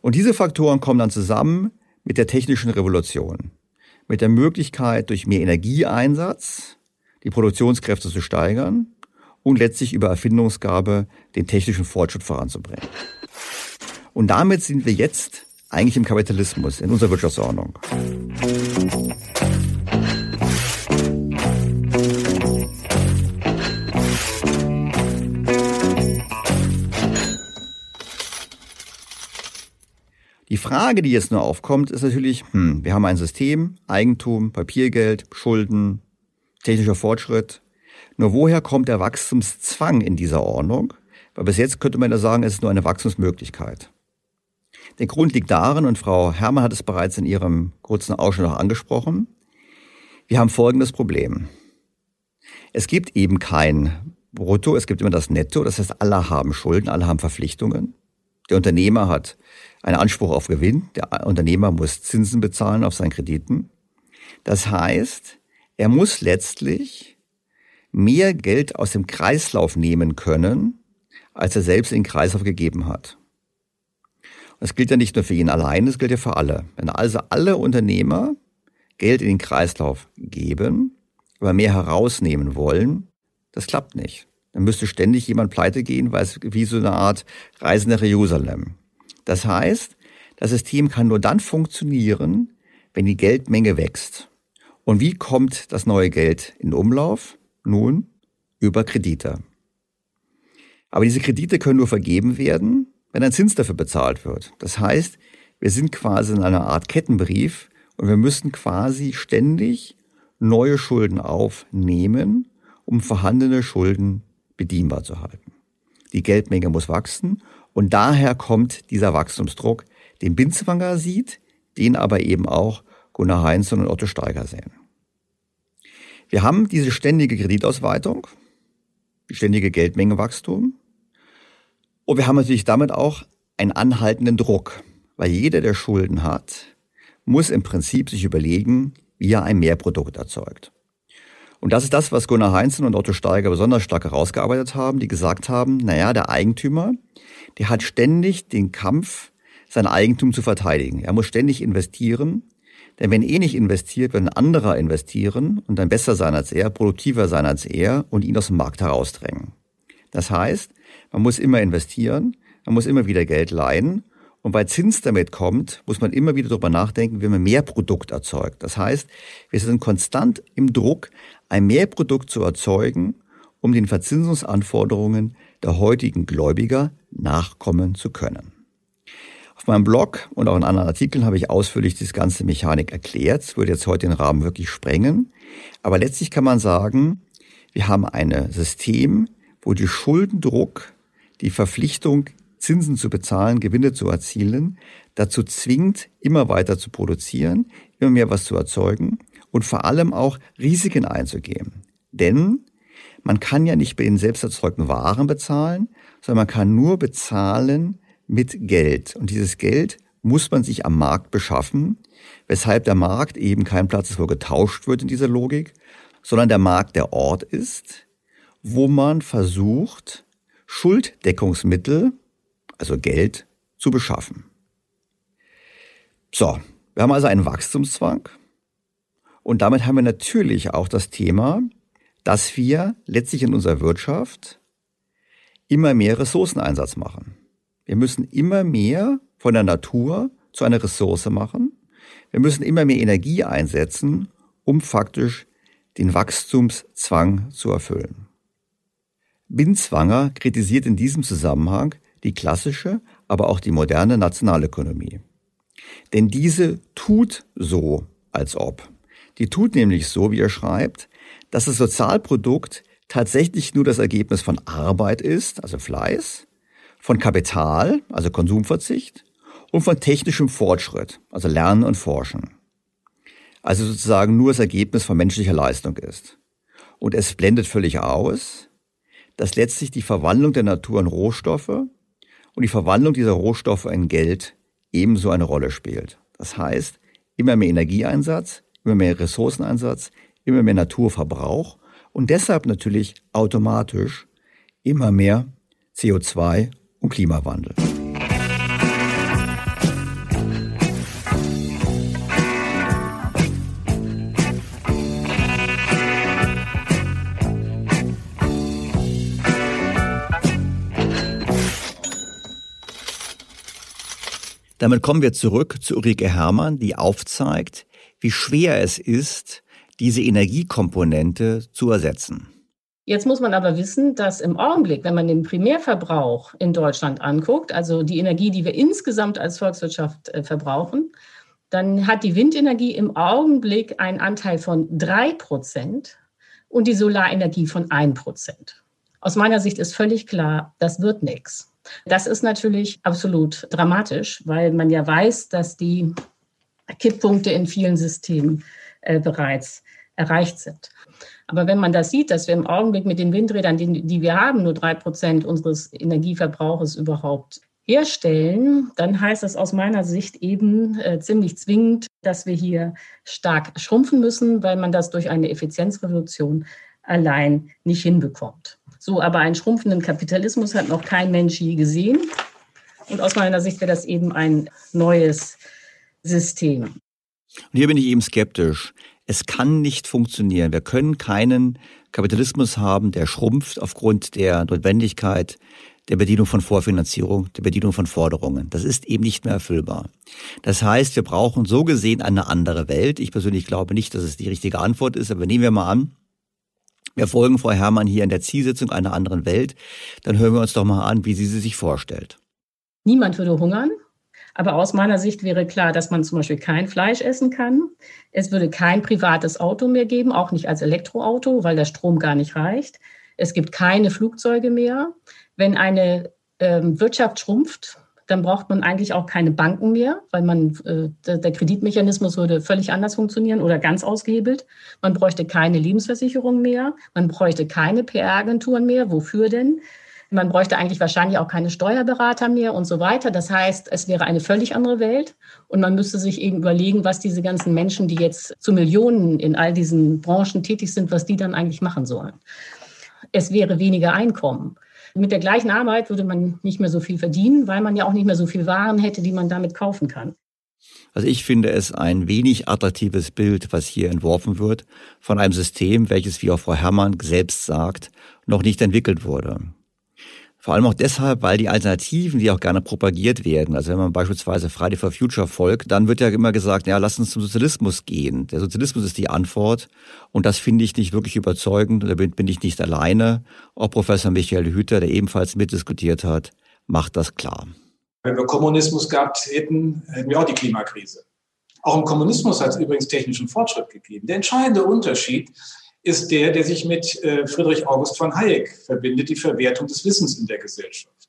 B: Und diese Faktoren kommen dann zusammen mit der technischen Revolution, mit der Möglichkeit, durch mehr Energieeinsatz die Produktionskräfte zu steigern und letztlich über Erfindungsgabe den technischen Fortschritt voranzubringen. Und damit sind wir jetzt eigentlich im Kapitalismus, in unserer Wirtschaftsordnung. Die Frage, die jetzt nur aufkommt, ist natürlich, hm, wir haben ein System, Eigentum, Papiergeld, Schulden, technischer Fortschritt. Nur woher kommt der Wachstumszwang in dieser Ordnung? Weil bis jetzt könnte man ja sagen, es ist nur eine Wachstumsmöglichkeit. Der Grund liegt darin, und Frau Herrmann hat es bereits in ihrem kurzen Ausschnitt noch angesprochen, wir haben folgendes Problem. Es gibt eben kein Brutto, es gibt immer das Netto, das heißt, alle haben Schulden, alle haben Verpflichtungen. Der Unternehmer hat einen Anspruch auf Gewinn, der Unternehmer muss Zinsen bezahlen auf seinen Krediten. Das heißt, er muss letztlich mehr Geld aus dem Kreislauf nehmen können, als er selbst in den Kreislauf gegeben hat. Das gilt ja nicht nur für ihn allein, das gilt ja für alle. Wenn also alle Unternehmer Geld in den Kreislauf geben, aber mehr herausnehmen wollen, das klappt nicht. Dann müsste ständig jemand pleite gehen, weil es wie so eine Art Reise nach Jerusalem. Das heißt, das System kann nur dann funktionieren, wenn die Geldmenge wächst. Und wie kommt das neue Geld in Umlauf? Nun, über Kredite. Aber diese Kredite können nur vergeben werden, wenn ein Zins dafür bezahlt wird. Das heißt, wir sind quasi in einer Art Kettenbrief und wir müssen quasi ständig neue Schulden aufnehmen, um vorhandene Schulden bedienbar zu halten. Die Geldmenge muss wachsen und daher kommt dieser Wachstumsdruck, den Binzwanger sieht, den aber eben auch Gunnar Heinzmann und Otto Steiger sehen. Wir haben diese ständige Kreditausweitung, die ständige Geldmengewachstum und wir haben natürlich damit auch einen anhaltenden Druck, weil jeder, der Schulden hat, muss im Prinzip sich überlegen, wie er ein Mehrprodukt erzeugt. Und das ist das, was Gunnar Heinzen und Otto Steiger besonders stark herausgearbeitet haben, die gesagt haben, naja, der Eigentümer, der hat ständig den Kampf, sein Eigentum zu verteidigen. Er muss ständig investieren, denn wenn er nicht investiert, wird ein anderer investieren und dann besser sein als er, produktiver sein als er und ihn aus dem Markt herausdrängen. Das heißt, man muss immer investieren, man muss immer wieder Geld leihen und weil Zins damit kommt, muss man immer wieder darüber nachdenken, wie man mehr Produkt erzeugt. Das heißt, wir sind konstant im Druck, ein Mehrprodukt zu erzeugen, um den Verzinsungsanforderungen der heutigen Gläubiger nachkommen zu können. Auf meinem Blog und auch in anderen Artikeln habe ich ausführlich diese ganze Mechanik erklärt. Es würde jetzt heute den Rahmen wirklich sprengen. Aber letztlich kann man sagen, wir haben ein System, wo die Schuldendruck, die Verpflichtung, Zinsen zu bezahlen, Gewinne zu erzielen, dazu zwingt, immer weiter zu produzieren, immer mehr was zu erzeugen und vor allem auch Risiken einzugehen. Denn man kann ja nicht bei den selbst erzeugten Waren bezahlen, sondern man kann nur bezahlen mit Geld. Und dieses Geld muss man sich am Markt beschaffen, weshalb der Markt eben kein Platz ist, wo getauscht wird in dieser Logik, sondern der Markt der Ort ist, wo man versucht, Schulddeckungsmittel, also Geld, zu beschaffen. So, wir haben also einen Wachstumszwang. Und damit haben wir natürlich auch das Thema, dass wir letztlich in unserer Wirtschaft immer mehr Ressourceneinsatz machen. Wir müssen immer mehr von der Natur zu einer Ressource machen. Wir müssen immer mehr Energie einsetzen, um faktisch den Wachstumszwang zu erfüllen. Binzwanger kritisiert in diesem Zusammenhang die klassische, aber auch die moderne Nationalökonomie. Denn diese tut so, als ob. Die tut nämlich so, wie er schreibt, dass das Sozialprodukt tatsächlich nur das Ergebnis von Arbeit ist, also Fleiß, von Kapital, also Konsumverzicht, und von technischem Fortschritt, also Lernen und Forschen. Also sozusagen nur das Ergebnis von menschlicher Leistung ist. Und es blendet völlig aus, dass letztlich die Verwandlung der Natur in Rohstoffe und die Verwandlung dieser Rohstoffe in Geld ebenso eine Rolle spielt. Das heißt, immer mehr Energieeinsatz, immer mehr Ressourceneinsatz, immer mehr Naturverbrauch und deshalb natürlich automatisch immer mehr CO2 und Klimawandel. Damit kommen wir zurück zu Ulrike Herrmann, die aufzeigt, wie schwer es ist, diese Energiekomponente zu ersetzen.
G: Jetzt muss man aber wissen, dass im Augenblick, wenn man den Primärverbrauch in Deutschland anguckt, also die Energie, die wir insgesamt als Volkswirtschaft äh, verbrauchen, dann hat die Windenergie im Augenblick einen Anteil von drei Prozent und die Solarenergie von ein Prozent. Aus meiner Sicht ist völlig klar, das wird nichts. Das ist natürlich absolut dramatisch, weil man ja weiß, dass die Kipppunkte in vielen Systemen äh, bereits erreicht sind. Aber wenn man das sieht, dass wir im Augenblick mit den Windrädern, die, die wir haben, nur drei Prozent unseres Energieverbrauches überhaupt herstellen, dann heißt das aus meiner Sicht eben äh, ziemlich zwingend, dass wir hier stark schrumpfen müssen, weil man das durch eine Effizienzrevolution allein nicht hinbekommt. So, aber einen schrumpfenden Kapitalismus hat noch kein Mensch je gesehen. Und aus meiner Sicht wäre das eben ein neues System. Und
B: hier bin ich eben skeptisch. Es kann nicht funktionieren. Wir können keinen Kapitalismus haben, der schrumpft aufgrund der Notwendigkeit der Bedienung von Vorfinanzierung, der Bedienung von Forderungen. Das ist eben nicht mehr erfüllbar. Das heißt, wir brauchen so gesehen eine andere Welt. Ich persönlich glaube nicht, dass es die richtige Antwort ist, aber nehmen wir mal an, wir folgen Frau Herrmann hier in der Zielsitzung einer anderen Welt. Dann hören wir uns doch mal an, wie sie sie sich vorstellt.
G: Niemand würde hungern. Aber aus meiner Sicht wäre klar, dass man zum Beispiel kein Fleisch essen kann. Es würde kein privates Auto mehr geben, auch nicht als Elektroauto, weil der Strom gar nicht reicht. Es gibt keine Flugzeuge mehr. Wenn eine ähm, Wirtschaft schrumpft, dann braucht man eigentlich auch keine Banken mehr, weil man äh, der Kreditmechanismus würde völlig anders funktionieren oder ganz ausgehebelt. Man bräuchte keine Lebensversicherung mehr, man bräuchte keine PR-Agenturen mehr. Wofür denn? Man bräuchte eigentlich wahrscheinlich auch keine Steuerberater mehr und so weiter. Das heißt, es wäre eine völlig andere Welt und man müsste sich eben überlegen, was diese ganzen Menschen, die jetzt zu Millionen in all diesen Branchen tätig sind, was die dann eigentlich machen sollen. Es wäre weniger Einkommen. Mit der gleichen Arbeit würde man nicht mehr so viel verdienen, weil man ja auch nicht mehr so viel Waren hätte, die man damit kaufen kann.
B: Also ich finde es ein wenig attraktives Bild, was hier entworfen wird von einem System, welches, wie auch Frau Herrmann selbst sagt, noch nicht entwickelt wurde. Vor allem auch deshalb, weil die Alternativen, die auch gerne propagiert werden, also wenn man beispielsweise Friday for Future folgt, dann wird ja immer gesagt, ja, lass uns zum Sozialismus gehen. Der Sozialismus ist die Antwort. Und das finde ich nicht wirklich überzeugend. Da bin ich nicht alleine. Auch Professor Michael Hüter, der ebenfalls mitdiskutiert hat, macht das klar.
H: Wenn wir Kommunismus gehabt hätten, hätten wir auch die Klimakrise. Auch im Kommunismus hat es übrigens technischen Fortschritt gegeben. Der entscheidende Unterschied ist der, der sich mit äh, Friedrich August von Hayek verbindet, die Verwertung des Wissens in der Gesellschaft.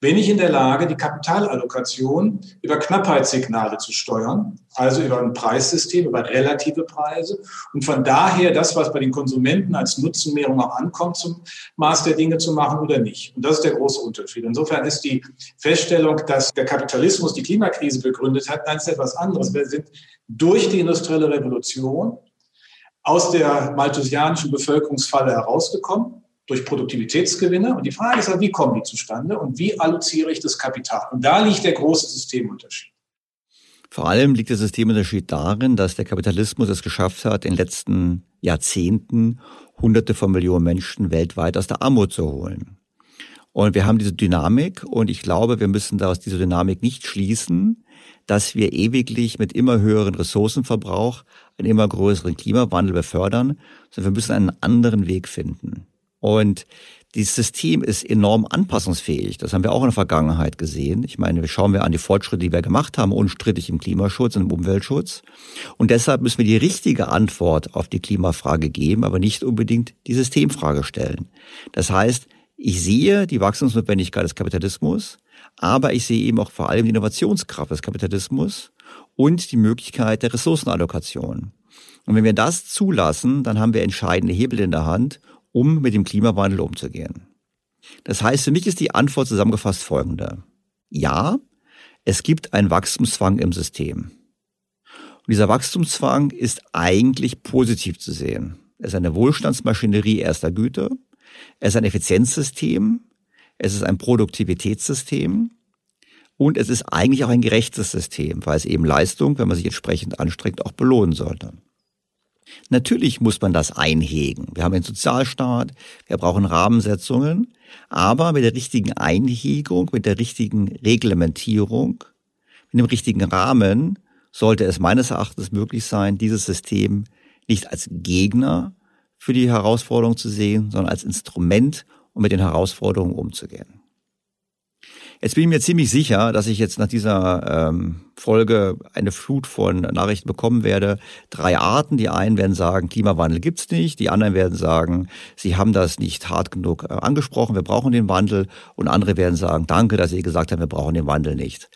H: Bin ich in der Lage, die Kapitalallokation über Knappheitssignale zu steuern, also über ein Preissystem, über relative Preise und von daher das, was bei den Konsumenten als Nutzenmehrung auch ankommt, zum Maß der Dinge zu machen oder nicht? Und das ist der große Unterschied. Insofern ist die Feststellung, dass der Kapitalismus die Klimakrise begründet hat, ist etwas anderes. Wir sind durch die industrielle Revolution aus der malthusianischen Bevölkerungsfalle herausgekommen durch Produktivitätsgewinne. Und die Frage ist ja, wie kommen die zustande und wie alloziere ich das Kapital? Und da liegt der große Systemunterschied.
B: Vor allem liegt der Systemunterschied darin, dass der Kapitalismus es geschafft hat, in den letzten Jahrzehnten Hunderte von Millionen Menschen weltweit aus der Armut zu holen. Und wir haben diese Dynamik und ich glaube, wir müssen daraus diese Dynamik nicht schließen, dass wir ewiglich mit immer höheren Ressourcenverbrauch einen immer größeren Klimawandel befördern, sondern wir müssen einen anderen Weg finden. Und dieses System ist enorm anpassungsfähig. Das haben wir auch in der Vergangenheit gesehen. Ich meine, schauen wir an die Fortschritte, die wir gemacht haben, unstrittig im Klimaschutz und im Umweltschutz. Und deshalb müssen wir die richtige Antwort auf die Klimafrage geben, aber nicht unbedingt die Systemfrage stellen. Das heißt, ich sehe die Wachstumsnotwendigkeit des Kapitalismus, aber ich sehe eben auch vor allem die Innovationskraft des Kapitalismus und die Möglichkeit der Ressourcenallokation. Und wenn wir das zulassen, dann haben wir entscheidende Hebel in der Hand, um mit dem Klimawandel umzugehen. Das heißt, für mich ist die Antwort zusammengefasst folgende. Ja, es gibt einen Wachstumszwang im System. Und dieser Wachstumszwang ist eigentlich positiv zu sehen. Es ist eine Wohlstandsmaschinerie erster Güte. Es ist ein Effizienzsystem. Es ist ein Produktivitätssystem. Und es ist eigentlich auch ein gerechtes System, weil es eben Leistung, wenn man sich entsprechend anstrengt, auch belohnen sollte. Natürlich muss man das einhegen. Wir haben einen Sozialstaat, wir brauchen Rahmensetzungen, aber mit der richtigen Einhegung, mit der richtigen Reglementierung, mit dem richtigen Rahmen sollte es meines Erachtens möglich sein, dieses System nicht als Gegner für die Herausforderung zu sehen, sondern als Instrument, um mit den Herausforderungen umzugehen. Jetzt bin ich mir ziemlich sicher, dass ich jetzt nach dieser ähm, Folge eine Flut von Nachrichten bekommen werde. Drei Arten. Die einen werden sagen, Klimawandel gibt's nicht. Die anderen werden sagen, sie haben das nicht hart genug äh, angesprochen, wir brauchen den Wandel. Und andere werden sagen, danke, dass Sie gesagt haben, wir brauchen den Wandel nicht.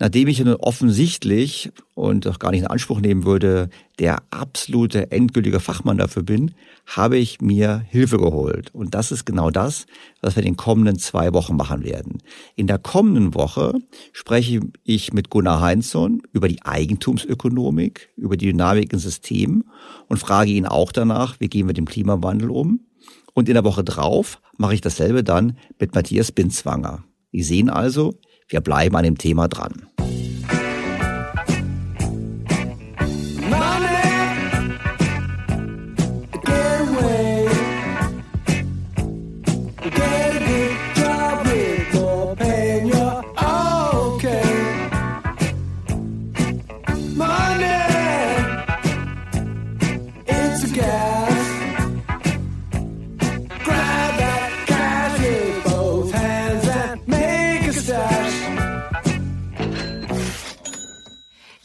B: Nachdem ich nun offensichtlich und auch gar nicht in Anspruch nehmen würde, der absolute endgültige Fachmann dafür bin, habe ich mir Hilfe geholt. Und das ist genau das, was wir in den kommenden zwei Wochen machen werden. In der kommenden Woche spreche ich mit Gunnar Heinzson über die Eigentumsökonomik, über die Dynamik im System und frage ihn auch danach, wie gehen wir mit dem Klimawandel um. Und in der Woche drauf mache ich dasselbe dann mit Matthias Binzwanger. Sie sehen also, wir bleiben an dem Thema dran.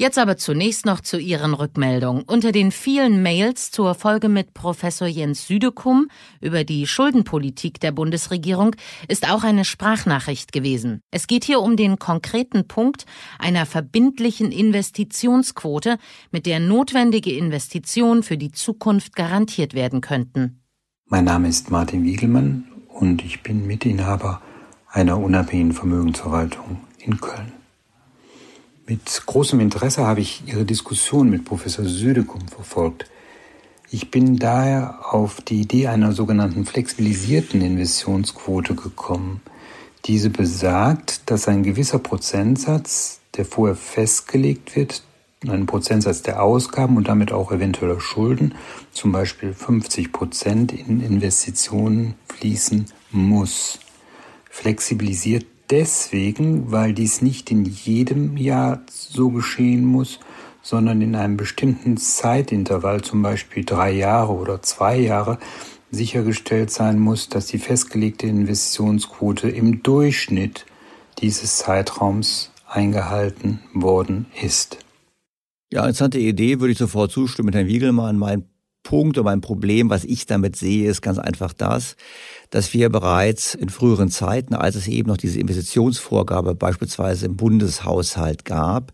A: Jetzt aber zunächst noch zu Ihren Rückmeldungen. Unter den vielen Mails zur Folge mit Professor Jens Südekum über die Schuldenpolitik der Bundesregierung ist auch eine Sprachnachricht gewesen. Es geht hier um den konkreten Punkt einer verbindlichen Investitionsquote, mit der notwendige Investitionen für die Zukunft garantiert werden könnten.
I: Mein Name ist Martin Wiegelmann und ich bin Mitinhaber einer unabhängigen Vermögensverwaltung in Köln. Mit großem Interesse habe ich Ihre Diskussion mit Professor Södekum verfolgt. Ich bin daher auf die Idee einer sogenannten flexibilisierten Investitionsquote gekommen. Diese besagt, dass ein gewisser Prozentsatz, der vorher festgelegt wird, ein Prozentsatz der Ausgaben und damit auch eventueller Schulden, zum Beispiel 50 Prozent in Investitionen fließen muss. Flexibilisiert deswegen, weil dies nicht in jedem Jahr so geschehen muss, sondern in einem bestimmten Zeitintervall, zum Beispiel drei Jahre oder zwei Jahre, sichergestellt sein muss, dass die festgelegte Investitionsquote im Durchschnitt dieses Zeitraums eingehalten worden ist.
B: Ja, interessante Idee, würde ich sofort zustimmen mit Herrn Wiegelmann. Mein Punkt und mein Problem, was ich damit sehe, ist ganz einfach das, dass wir bereits in früheren Zeiten, als es eben noch diese Investitionsvorgabe beispielsweise im Bundeshaushalt gab,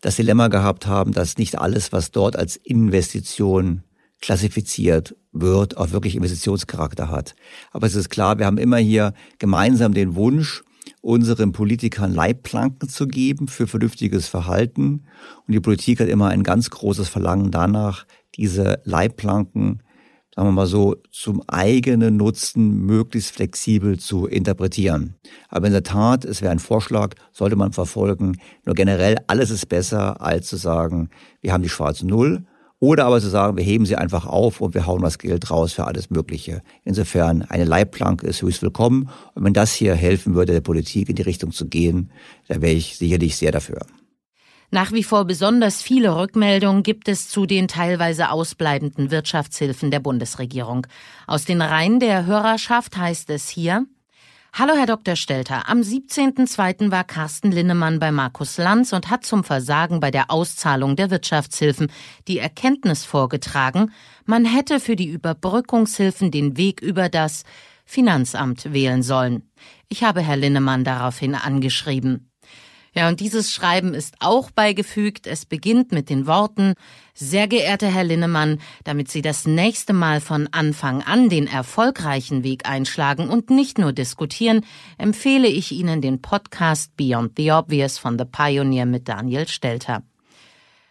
B: das Dilemma gehabt haben, dass nicht alles, was dort als Investition klassifiziert wird, auch wirklich Investitionscharakter hat. Aber es ist klar, wir haben immer hier gemeinsam den Wunsch, unseren Politikern Leitplanken zu geben für vernünftiges Verhalten. Und die Politik hat immer ein ganz großes Verlangen danach, diese Leitplanken sagen wir mal so, zum eigenen Nutzen möglichst flexibel zu interpretieren. Aber in der Tat, es wäre ein Vorschlag, sollte man verfolgen. Nur generell, alles ist besser, als zu sagen, wir haben die schwarze Null. Oder aber zu sagen, wir heben sie einfach auf und wir hauen das Geld raus für alles Mögliche. Insofern, eine Leitplanke ist höchst willkommen. Und wenn das hier helfen würde, der Politik in die Richtung zu gehen, dann wäre ich sicherlich sehr dafür.
A: Nach wie vor besonders viele Rückmeldungen gibt es zu den teilweise ausbleibenden Wirtschaftshilfen der Bundesregierung. Aus den Reihen der Hörerschaft heißt es hier, Hallo Herr Dr. Stelter, am 17.02. war Carsten Linnemann bei Markus Lanz und hat zum Versagen bei der Auszahlung der Wirtschaftshilfen die Erkenntnis vorgetragen, man hätte für die Überbrückungshilfen den Weg über das Finanzamt wählen sollen. Ich habe Herr Linnemann daraufhin angeschrieben. Ja, und dieses Schreiben ist auch beigefügt. Es beginnt mit den Worten, sehr geehrter Herr Linnemann, damit Sie das nächste Mal von Anfang an den erfolgreichen Weg einschlagen und nicht nur diskutieren, empfehle ich Ihnen den Podcast Beyond the Obvious von The Pioneer mit Daniel Stelter.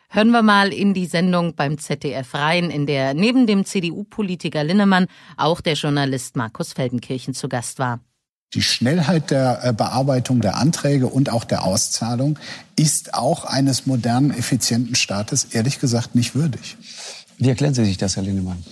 A: Hören wir mal in die Sendung beim ZDF rein, in der neben dem CDU-Politiker Linnemann auch der Journalist Markus Feldenkirchen zu Gast war.
J: Die Schnellheit der äh, Bearbeitung der Anträge und auch der Auszahlung ist auch eines modernen, effizienten Staates ehrlich gesagt nicht würdig.
K: Wie erklären Sie sich das, Herr Lindemann?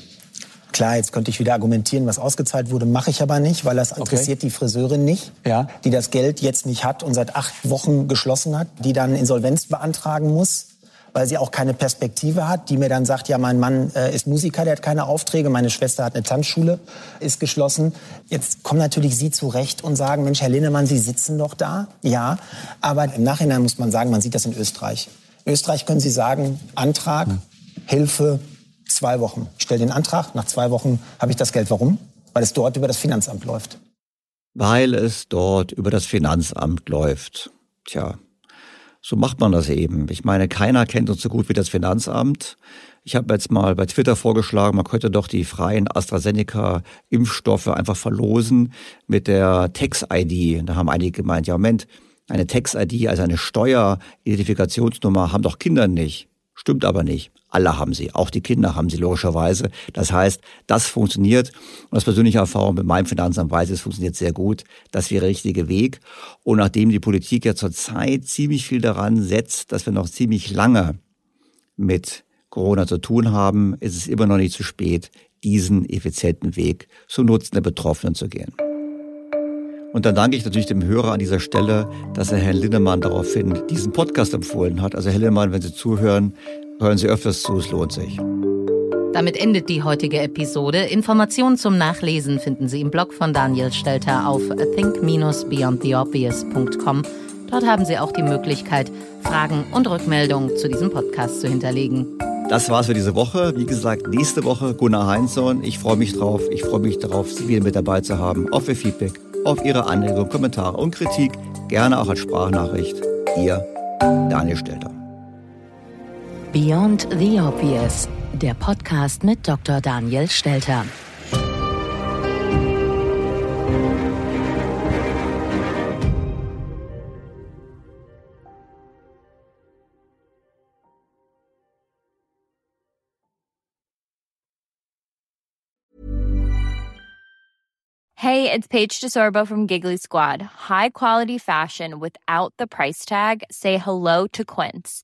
L: Klar, jetzt könnte ich wieder argumentieren, was ausgezahlt wurde, mache ich aber nicht, weil das interessiert okay. die Friseurin nicht, ja. die das Geld jetzt nicht hat und seit acht Wochen geschlossen hat, die dann Insolvenz beantragen muss weil sie auch keine Perspektive hat, die mir dann sagt, ja, mein Mann äh, ist Musiker, der hat keine Aufträge, meine Schwester hat eine Tanzschule, ist geschlossen. Jetzt kommen natürlich Sie zurecht und sagen, Mensch, Herr Linnemann, Sie sitzen doch da. Ja, aber im Nachhinein muss man sagen, man sieht das in Österreich. In Österreich können Sie sagen, Antrag, hm. Hilfe, zwei Wochen. Ich stelle den Antrag, nach zwei Wochen habe ich das Geld. Warum? Weil es dort über das Finanzamt läuft.
B: Weil es dort über das Finanzamt läuft. Tja, so macht man das eben. Ich meine, keiner kennt uns so gut wie das Finanzamt. Ich habe jetzt mal bei Twitter vorgeschlagen, man könnte doch die freien AstraZeneca-Impfstoffe einfach verlosen mit der Tax-ID. Da haben einige gemeint, ja Moment, eine Tax-ID, also eine Steueridentifikationsnummer, haben doch Kinder nicht. Stimmt aber nicht. Alle haben sie, auch die Kinder haben sie logischerweise. Das heißt, das funktioniert. Und aus persönlicher Erfahrung mit meinem Finanzamt weiß ich, es funktioniert sehr gut. Das wäre der richtige Weg. Und nachdem die Politik ja zurzeit ziemlich viel daran setzt, dass wir noch ziemlich lange mit Corona zu tun haben, ist es immer noch nicht zu spät, diesen effizienten Weg zum Nutzen der Betroffenen zu gehen. Und dann danke ich natürlich dem Hörer an dieser Stelle, dass er Herrn Linnemann daraufhin diesen Podcast empfohlen hat. Also Herr Linnemann, wenn Sie zuhören, hören Sie öfters zu, es lohnt sich.
A: Damit endet die heutige Episode. Informationen zum Nachlesen finden Sie im Blog von Daniel Stelter auf think-beyondtheobvious.com. Dort haben Sie auch die Möglichkeit, Fragen und Rückmeldungen zu diesem Podcast zu hinterlegen.
B: Das war's für diese Woche. Wie gesagt, nächste Woche Gunnar Heinzson. Ich freue mich drauf. Ich freue mich darauf, Sie wieder mit dabei zu haben. Auf Ihr Feedback, auf Ihre Anregungen, Kommentare und Kritik. Gerne auch als Sprachnachricht. Ihr Daniel Stelter.
A: Beyond the Obvious, der Podcast mit Dr. Daniel Stelter.
M: Hey, it's Paige DeSorbo from Giggly Squad. High quality fashion without the price tag. Say hello to Quince.